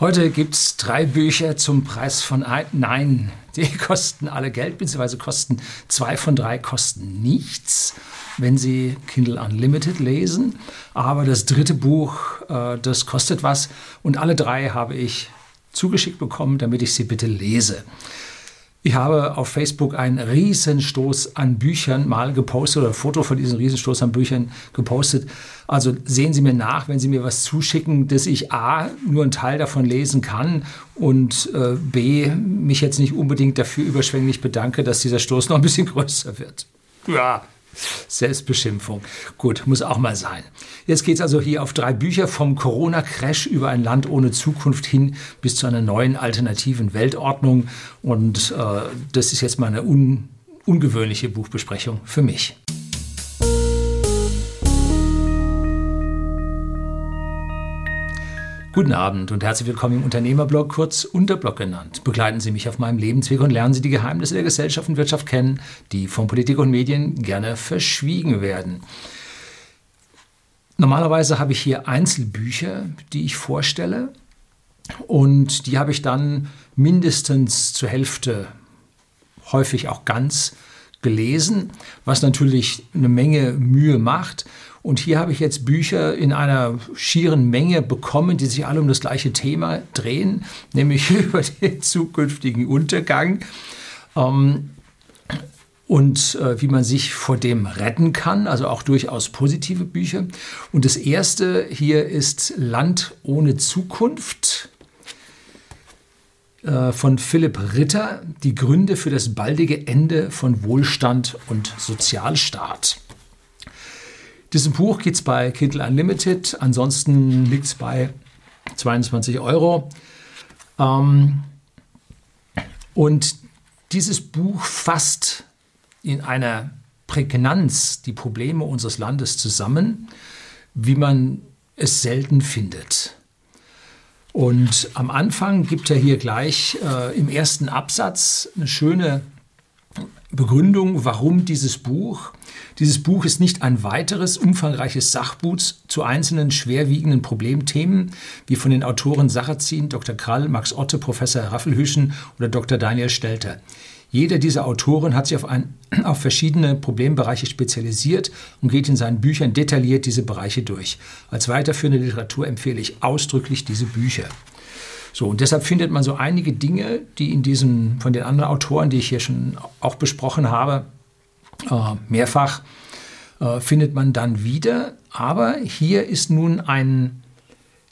Heute gibt es drei Bücher zum Preis von ein. Nein, die kosten alle Geld, beziehungsweise kosten zwei von drei kosten nichts, wenn Sie Kindle Unlimited lesen. Aber das dritte Buch, äh, das kostet was. Und alle drei habe ich zugeschickt bekommen, damit ich sie bitte lese. Ich habe auf Facebook einen Riesenstoß an Büchern mal gepostet oder ein Foto von diesem Riesenstoß an Büchern gepostet. Also sehen Sie mir nach, wenn Sie mir was zuschicken, dass ich A, nur einen Teil davon lesen kann und äh, B, mich jetzt nicht unbedingt dafür überschwänglich bedanke, dass dieser Stoß noch ein bisschen größer wird. Ja, Selbstbeschimpfung. Gut, muss auch mal sein. Jetzt geht es also hier auf drei Bücher vom Corona-Crash über ein Land ohne Zukunft hin bis zu einer neuen alternativen Weltordnung. Und äh, das ist jetzt mal eine un ungewöhnliche Buchbesprechung für mich. Guten Abend und herzlich willkommen im Unternehmerblog, kurz Unterblog genannt. Begleiten Sie mich auf meinem Lebensweg und lernen Sie die Geheimnisse der Gesellschaft und Wirtschaft kennen, die von Politik und Medien gerne verschwiegen werden. Normalerweise habe ich hier Einzelbücher, die ich vorstelle und die habe ich dann mindestens zur Hälfte, häufig auch ganz gelesen, was natürlich eine Menge Mühe macht. Und hier habe ich jetzt Bücher in einer schieren Menge bekommen, die sich alle um das gleiche Thema drehen, nämlich über den zukünftigen Untergang. Ähm, und äh, wie man sich vor dem retten kann, also auch durchaus positive Bücher. Und das erste hier ist Land ohne Zukunft äh, von Philipp Ritter, die Gründe für das baldige Ende von Wohlstand und Sozialstaat. Diesem Buch gibt es bei Kindle Unlimited, ansonsten liegt es bei 22 Euro. Ähm, und dieses Buch fasst in einer Prägnanz die Probleme unseres Landes zusammen, wie man es selten findet. Und am Anfang gibt er hier gleich äh, im ersten Absatz eine schöne Begründung, warum dieses Buch. Dieses Buch ist nicht ein weiteres umfangreiches Sachbuch zu einzelnen schwerwiegenden Problemthemen, wie von den Autoren Sacherzin, Dr. Krall, Max Otte, Professor Raffelhüschen oder Dr. Daniel Stelter. Jeder dieser Autoren hat sich auf, ein, auf verschiedene Problembereiche spezialisiert und geht in seinen Büchern detailliert diese Bereiche durch. Als weiterführende Literatur empfehle ich ausdrücklich diese Bücher. So, und deshalb findet man so einige Dinge, die in diesen, von den anderen Autoren, die ich hier schon auch besprochen habe, äh, mehrfach, äh, findet man dann wieder. Aber hier ist nun ein,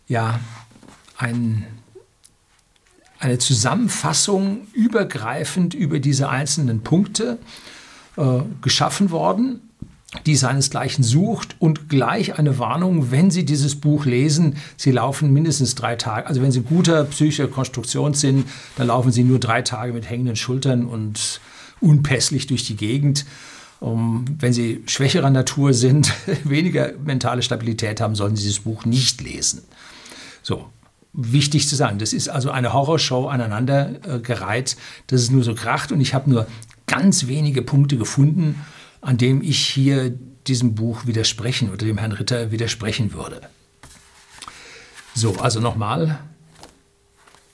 ja, ein, eine Zusammenfassung übergreifend über diese einzelnen Punkte äh, geschaffen worden die seinesgleichen sucht und gleich eine Warnung, wenn Sie dieses Buch lesen, Sie laufen mindestens drei Tage. Also wenn Sie guter psychischer Konstruktion sind, dann laufen Sie nur drei Tage mit hängenden Schultern und unpässlich durch die Gegend. Um, wenn Sie schwächerer Natur sind, weniger mentale Stabilität haben, sollten Sie dieses Buch nicht lesen. So, wichtig zu sagen, das ist also eine Horrorshow aneinandergereiht, äh, dass es nur so kracht und ich habe nur ganz wenige Punkte gefunden, an dem ich hier diesem Buch widersprechen oder dem Herrn Ritter widersprechen würde. So, also nochmal,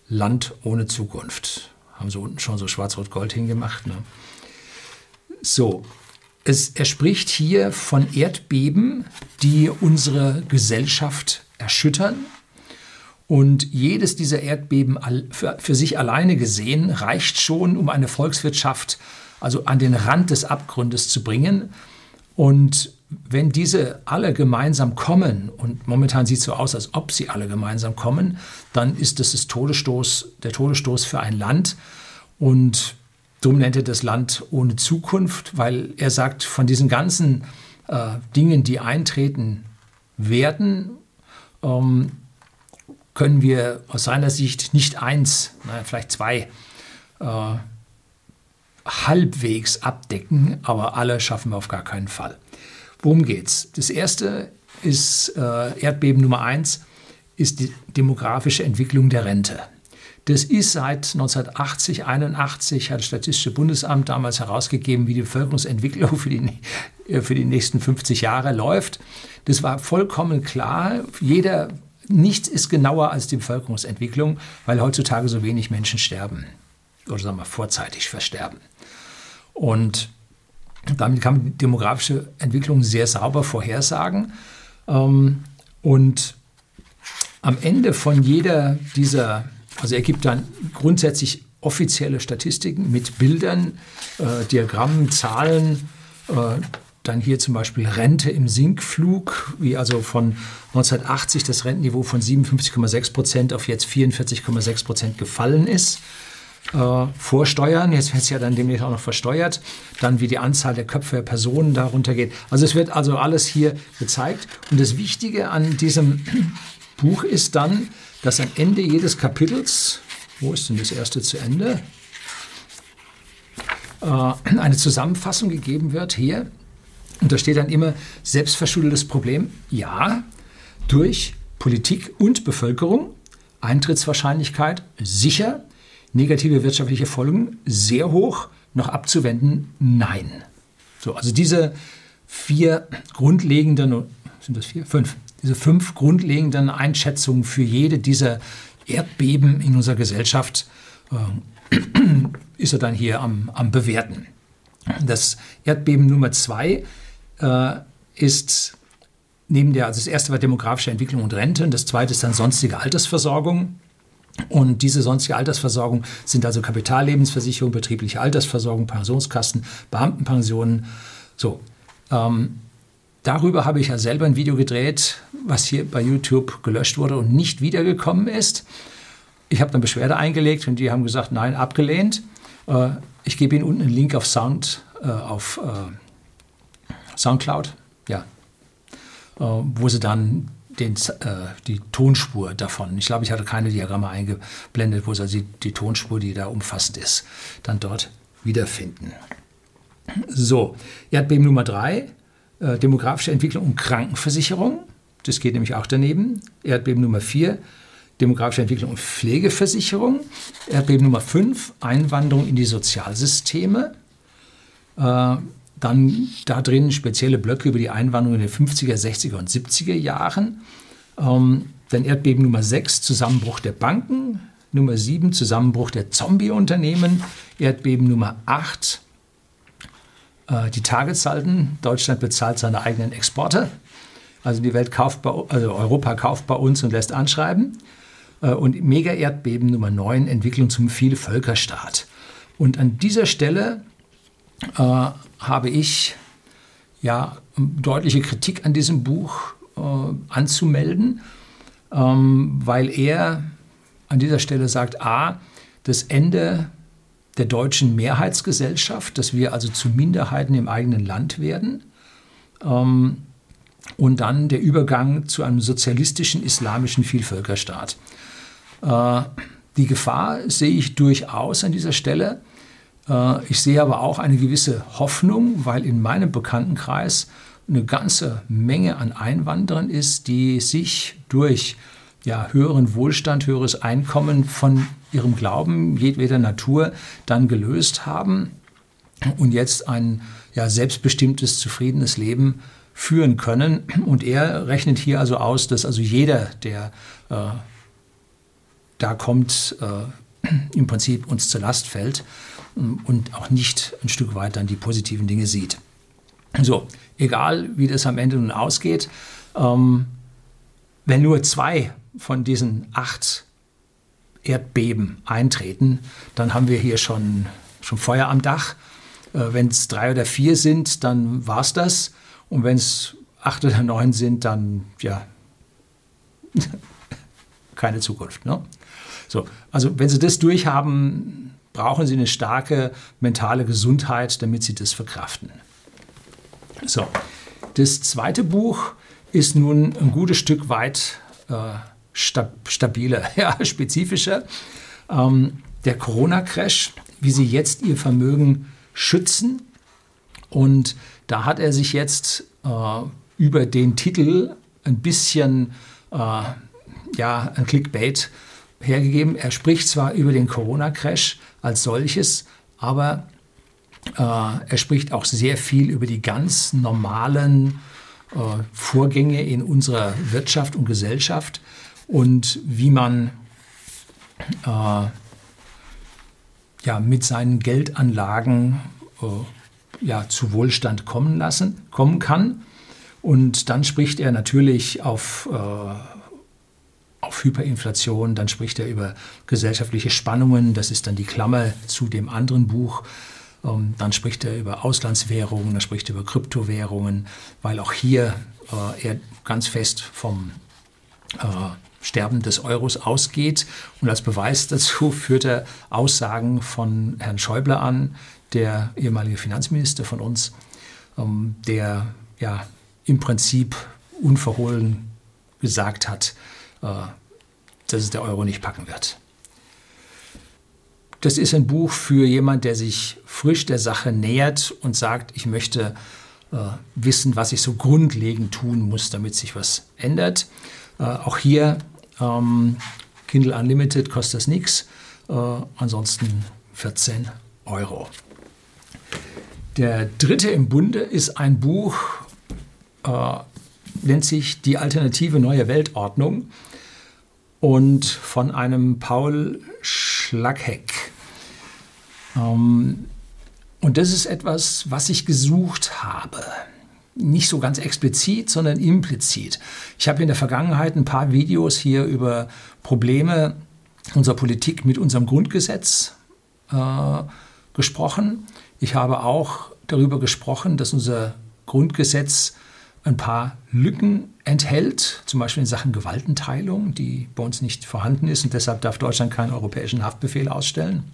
Land ohne Zukunft. Haben sie unten schon so schwarz-rot-gold hingemacht. Ne? So, es, er spricht hier von Erdbeben, die unsere Gesellschaft erschüttern. Und jedes dieser Erdbeben für, für sich alleine gesehen reicht schon, um eine Volkswirtschaft also an den Rand des Abgrundes zu bringen. Und wenn diese alle gemeinsam kommen, und momentan sieht es so aus, als ob sie alle gemeinsam kommen, dann ist das, das Todesstoß, der Todesstoß für ein Land. Und darum nennt er das Land ohne Zukunft, weil er sagt, von diesen ganzen äh, Dingen, die eintreten werden, ähm, können wir aus seiner Sicht nicht eins, naja, vielleicht zwei äh, halbwegs abdecken, aber alle schaffen wir auf gar keinen Fall. Worum geht's? Das erste ist äh, Erdbeben Nummer eins ist die demografische Entwicklung der Rente. Das ist seit 1980, 81 hat das Statistische Bundesamt damals herausgegeben, wie die Bevölkerungsentwicklung für die, äh, für die nächsten 50 Jahre läuft. Das war vollkommen klar. Jeder nichts ist genauer als die Bevölkerungsentwicklung, weil heutzutage so wenig Menschen sterben oder sagen wir vorzeitig versterben. Und damit kann man die demografische Entwicklung sehr sauber vorhersagen. Ähm, und am Ende von jeder dieser, also er gibt dann grundsätzlich offizielle Statistiken mit Bildern, äh, Diagrammen, Zahlen, äh, dann hier zum Beispiel Rente im Sinkflug, wie also von 1980 das Rentenniveau von 57,6 Prozent auf jetzt 44,6 Prozent gefallen ist. Äh, vorsteuern, jetzt wird es ja dann demnächst auch noch versteuert, dann wie die Anzahl der Köpfe der Personen darunter geht. Also es wird also alles hier gezeigt. Und das Wichtige an diesem Buch ist dann, dass am Ende jedes Kapitels, wo ist denn das erste zu Ende, äh, eine Zusammenfassung gegeben wird hier und da steht dann immer selbstverschuldetes Problem. Ja, durch Politik und Bevölkerung. Eintrittswahrscheinlichkeit sicher. Negative wirtschaftliche Folgen sehr hoch. Noch abzuwenden? Nein. So, also diese vier grundlegenden, sind das vier? Fünf. Diese fünf grundlegenden Einschätzungen für jede dieser Erdbeben in unserer Gesellschaft äh, ist er dann hier am, am Bewerten. Das Erdbeben Nummer zwei äh, ist neben der, also das erste war demografische Entwicklung und Rente, und das zweite ist dann sonstige Altersversorgung. Und diese sonstige Altersversorgung sind also Kapitallebensversicherung, betriebliche Altersversorgung, Pensionskassen, Beamtenpensionen. So, ähm, darüber habe ich ja selber ein Video gedreht, was hier bei YouTube gelöscht wurde und nicht wiedergekommen ist. Ich habe dann Beschwerde eingelegt und die haben gesagt, nein, abgelehnt. Äh, ich gebe Ihnen unten einen Link auf Sound, äh, auf äh, Soundcloud, ja, äh, wo sie dann den, äh, die Tonspur davon, ich glaube, ich hatte keine Diagramme eingeblendet, wo sie die, Tonspur, die da umfassend ist, dann dort wiederfinden. So, Erdbeben Nummer drei, äh, demografische Entwicklung und Krankenversicherung. Das geht nämlich auch daneben. Erdbeben Nummer vier, demografische Entwicklung und Pflegeversicherung. Erdbeben Nummer fünf, Einwanderung in die Sozialsysteme. Äh, dann da drin spezielle Blöcke über die Einwanderung in den 50er, 60er und 70er Jahren. Ähm, dann Erdbeben Nummer 6, Zusammenbruch der Banken. Nummer 7, Zusammenbruch der Zombie-Unternehmen. Erdbeben Nummer 8, äh, die Tagessalden. Deutschland bezahlt seine eigenen Exporte. Also die Welt kauft bei, also Europa kauft bei uns und lässt anschreiben. Äh, und Mega-Erdbeben Nummer 9, Entwicklung zum Vielvölkerstaat. Und an dieser Stelle äh, habe ich ja deutliche Kritik an diesem Buch äh, anzumelden, ähm, weil er an dieser Stelle sagt, a, das Ende der deutschen Mehrheitsgesellschaft, dass wir also zu Minderheiten im eigenen Land werden. Ähm, und dann der Übergang zu einem sozialistischen islamischen Vielvölkerstaat. Äh, die Gefahr sehe ich durchaus an dieser Stelle, ich sehe aber auch eine gewisse Hoffnung, weil in meinem Bekanntenkreis eine ganze Menge an Einwanderern ist, die sich durch ja, höheren Wohlstand, höheres Einkommen von ihrem Glauben jedweder Natur dann gelöst haben und jetzt ein ja, selbstbestimmtes, zufriedenes Leben führen können. Und er rechnet hier also aus, dass also jeder, der äh, da kommt, äh, im Prinzip uns zur Last fällt und auch nicht ein Stück weit dann die positiven Dinge sieht. So, egal wie das am Ende nun ausgeht, ähm, wenn nur zwei von diesen acht Erdbeben eintreten, dann haben wir hier schon, schon Feuer am Dach. Äh, wenn es drei oder vier sind, dann war es das. Und wenn es acht oder neun sind, dann ja, keine Zukunft. Ne? So, also wenn Sie das durchhaben, brauchen sie eine starke mentale Gesundheit, damit sie das verkraften. So, das zweite Buch ist nun ein gutes Stück weit äh, stab stabiler, ja, spezifischer. Ähm, der Corona-Crash, wie sie jetzt ihr Vermögen schützen. Und da hat er sich jetzt äh, über den Titel ein bisschen, äh, ja, ein Clickbait hergegeben. Er spricht zwar über den Corona-Crash als solches, aber äh, er spricht auch sehr viel über die ganz normalen äh, Vorgänge in unserer Wirtschaft und Gesellschaft und wie man äh, ja, mit seinen Geldanlagen äh, ja, zu Wohlstand kommen lassen, kommen kann. Und dann spricht er natürlich auf, äh, auf Hyperinflation, dann spricht er über gesellschaftliche Spannungen, das ist dann die Klammer zu dem anderen Buch. Ähm, dann spricht er über Auslandswährungen, dann spricht er über Kryptowährungen, weil auch hier äh, er ganz fest vom äh, Sterben des Euros ausgeht. Und als Beweis dazu führt er Aussagen von Herrn Schäuble an, der ehemalige Finanzminister von uns, ähm, der ja im Prinzip unverhohlen gesagt hat, dass es der Euro nicht packen wird. Das ist ein Buch für jemand, der sich frisch der Sache nähert und sagt, ich möchte äh, wissen, was ich so grundlegend tun muss, damit sich was ändert. Äh, auch hier ähm, Kindle Unlimited kostet das nichts. Äh, ansonsten 14 Euro. Der dritte im Bunde ist ein Buch, äh, nennt sich Die alternative neue Weltordnung und von einem Paul Schlagheck. Ähm, und das ist etwas, was ich gesucht habe nicht so ganz explizit, sondern implizit. Ich habe in der Vergangenheit ein paar Videos hier über Probleme unserer Politik mit unserem Grundgesetz äh, gesprochen. Ich habe auch darüber gesprochen, dass unser Grundgesetz ein paar Lücken enthält, zum Beispiel in Sachen Gewaltenteilung, die bei uns nicht vorhanden ist und deshalb darf Deutschland keinen europäischen Haftbefehl ausstellen,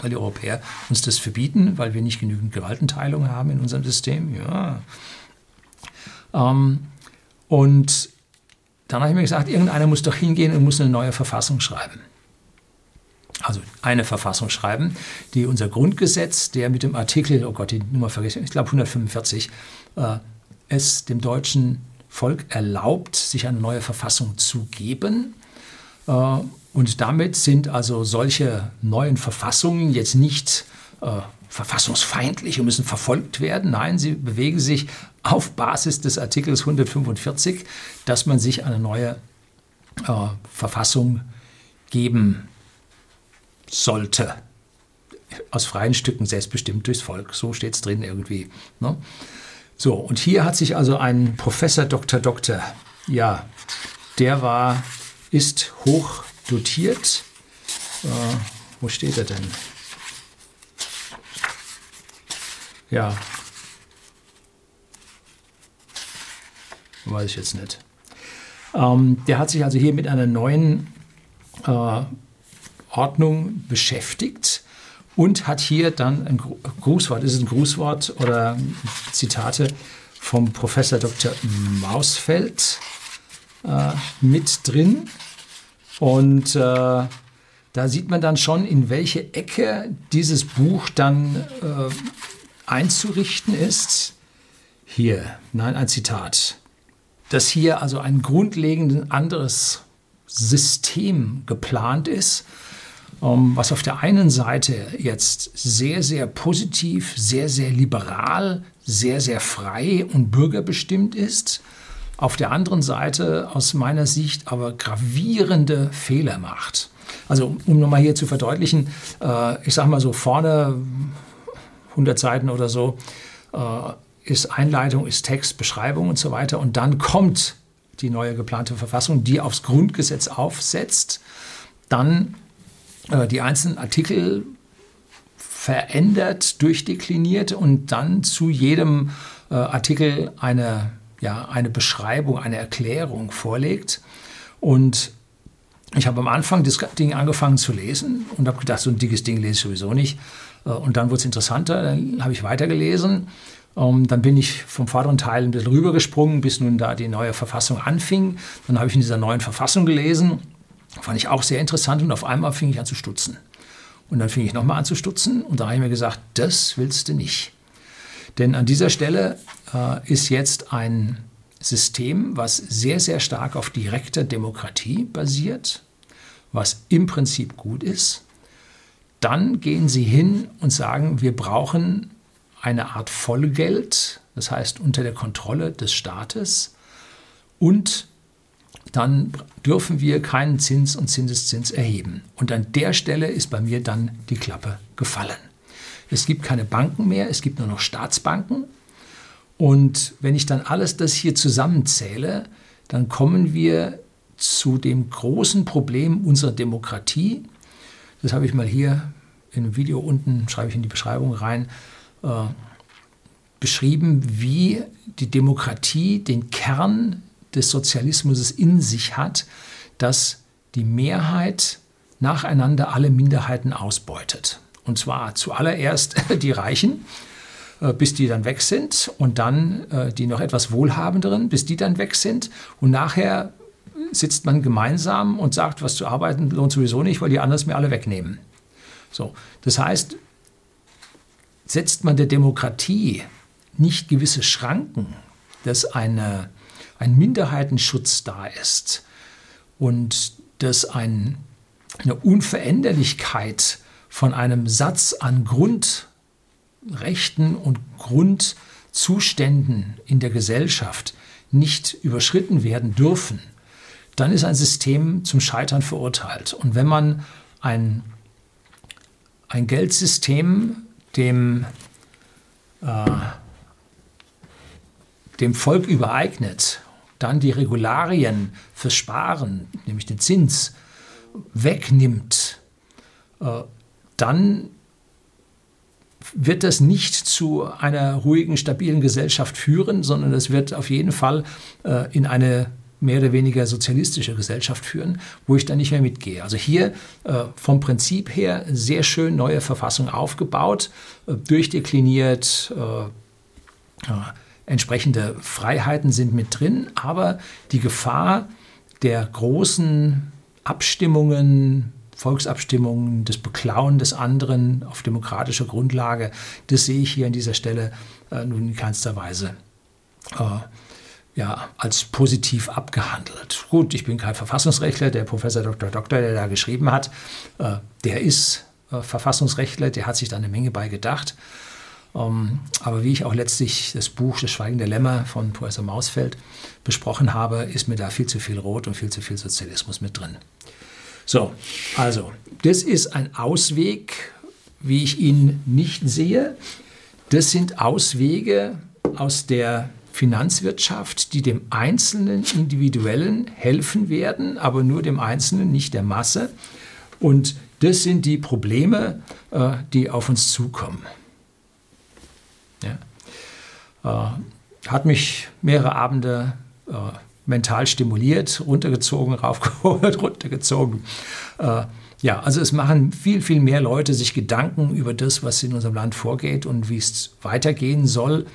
weil die Europäer uns das verbieten, weil wir nicht genügend Gewaltenteilung haben in unserem System. Ja, ähm, und dann habe ich mir gesagt, irgendeiner muss doch hingehen und muss eine neue Verfassung schreiben. Also eine Verfassung schreiben, die unser Grundgesetz, der mit dem Artikel, oh Gott, die Nummer vergessen, ich glaube 145, äh, es dem deutschen Volk erlaubt, sich eine neue Verfassung zu geben. Äh, und damit sind also solche neuen Verfassungen jetzt nicht äh, verfassungsfeindlich und müssen verfolgt werden. Nein, sie bewegen sich auf Basis des Artikels 145, dass man sich eine neue äh, Verfassung geben sollte. Aus freien Stücken selbstbestimmt durchs Volk. So steht es drin irgendwie. Ne? So, und hier hat sich also ein Professor Dr. Doktor, ja, der war, ist hoch dotiert. Äh, wo steht er denn? Ja. Weiß ich jetzt nicht. Ähm, der hat sich also hier mit einer neuen äh, Ordnung beschäftigt und hat hier dann ein Grußwort, ist es ein Grußwort oder Zitate vom Professor Dr. Mausfeld äh, mit drin. Und äh, da sieht man dann schon, in welche Ecke dieses Buch dann äh, einzurichten ist, hier, nein, ein Zitat, dass hier also ein grundlegend anderes System geplant ist, was auf der einen Seite jetzt sehr, sehr positiv, sehr, sehr liberal, sehr, sehr frei und bürgerbestimmt ist, auf der anderen Seite aus meiner Sicht aber gravierende Fehler macht. Also um nochmal hier zu verdeutlichen, äh, ich sage mal so vorne 100 Seiten oder so, äh, ist Einleitung, ist Text, Beschreibung und so weiter. Und dann kommt die neue geplante Verfassung, die aufs Grundgesetz aufsetzt, dann die einzelnen Artikel verändert, durchdekliniert und dann zu jedem äh, Artikel eine, ja, eine Beschreibung, eine Erklärung vorlegt. Und ich habe am Anfang das Ding angefangen zu lesen und habe gedacht, so ein dickes Ding lese ich sowieso nicht. Äh, und dann wurde es interessanter, dann habe ich weitergelesen. Ähm, dann bin ich vom vorderen Teil ein bisschen rübergesprungen, bis nun da die neue Verfassung anfing. Dann habe ich in dieser neuen Verfassung gelesen. Fand ich auch sehr interessant und auf einmal fing ich an zu stutzen. Und dann fing ich nochmal an zu stutzen und da habe ich mir gesagt, das willst du nicht. Denn an dieser Stelle äh, ist jetzt ein System, was sehr, sehr stark auf direkter Demokratie basiert, was im Prinzip gut ist, dann gehen sie hin und sagen, wir brauchen eine Art Vollgeld, das heißt unter der Kontrolle des Staates und dann dürfen wir keinen Zins und Zinseszins erheben. Und an der Stelle ist bei mir dann die Klappe gefallen. Es gibt keine Banken mehr, es gibt nur noch Staatsbanken. Und wenn ich dann alles das hier zusammenzähle, dann kommen wir zu dem großen Problem unserer Demokratie. Das habe ich mal hier in einem Video unten, schreibe ich in die Beschreibung rein, äh, beschrieben, wie die Demokratie den Kern des Sozialismus in sich hat, dass die Mehrheit nacheinander alle Minderheiten ausbeutet. Und zwar zuallererst die Reichen, äh, bis die dann weg sind und dann äh, die noch etwas wohlhabenderen, bis die dann weg sind und nachher sitzt man gemeinsam und sagt, was zu arbeiten lohnt sowieso nicht, weil die anderen es mir alle wegnehmen. So, das heißt, setzt man der Demokratie nicht gewisse Schranken, dass eine, ein Minderheitenschutz da ist und dass ein, eine Unveränderlichkeit von einem Satz an Grundrechten und Grundzuständen in der Gesellschaft nicht überschritten werden dürfen, dann ist ein System zum Scheitern verurteilt. Und wenn man ein, ein Geldsystem dem, äh, dem Volk übereignet, dann die Regularien fürs Sparen, nämlich den Zins, wegnimmt, äh, dann wird das nicht zu einer ruhigen, stabilen Gesellschaft führen, sondern es wird auf jeden Fall äh, in eine mehr oder weniger sozialistische Gesellschaft führen, wo ich dann nicht mehr mitgehe. Also hier äh, vom Prinzip her sehr schön neue Verfassung aufgebaut, äh, durchdekliniert, äh, entsprechende Freiheiten sind mit drin, aber die Gefahr der großen Abstimmungen, Volksabstimmungen, des Beklauen des anderen auf demokratischer Grundlage, das sehe ich hier an dieser Stelle äh, nun in keinster Weise äh, ja, als positiv abgehandelt. Gut, ich bin kein Verfassungsrechtler, der Professor Dr. Doktor, der da geschrieben hat, äh, der ist äh, Verfassungsrechtler, der hat sich da eine Menge bei gedacht. Ähm, aber wie ich auch letztlich das Buch Das Schweigen der Lämmer von Professor Mausfeld besprochen habe, ist mir da viel zu viel Rot und viel zu viel Sozialismus mit drin. So, also, das ist ein Ausweg, wie ich ihn nicht sehe. Das sind Auswege aus der Finanzwirtschaft, die dem einzelnen Individuellen helfen werden, aber nur dem Einzelnen, nicht der Masse. Und das sind die Probleme, äh, die auf uns zukommen. Ja. Äh, hat mich mehrere Abende äh, mental stimuliert, runtergezogen, raufgeholt, runtergezogen. Ja, also es machen viel, viel mehr Leute sich Gedanken über das, was in unserem Land vorgeht und wie es weitergehen soll.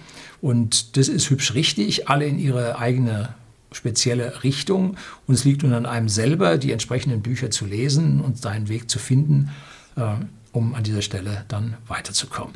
Und das ist hübsch richtig, alle in ihre eigene spezielle Richtung. Und es liegt nun an einem selber, die entsprechenden Bücher zu lesen und seinen Weg zu finden, äh, um an dieser Stelle dann weiterzukommen.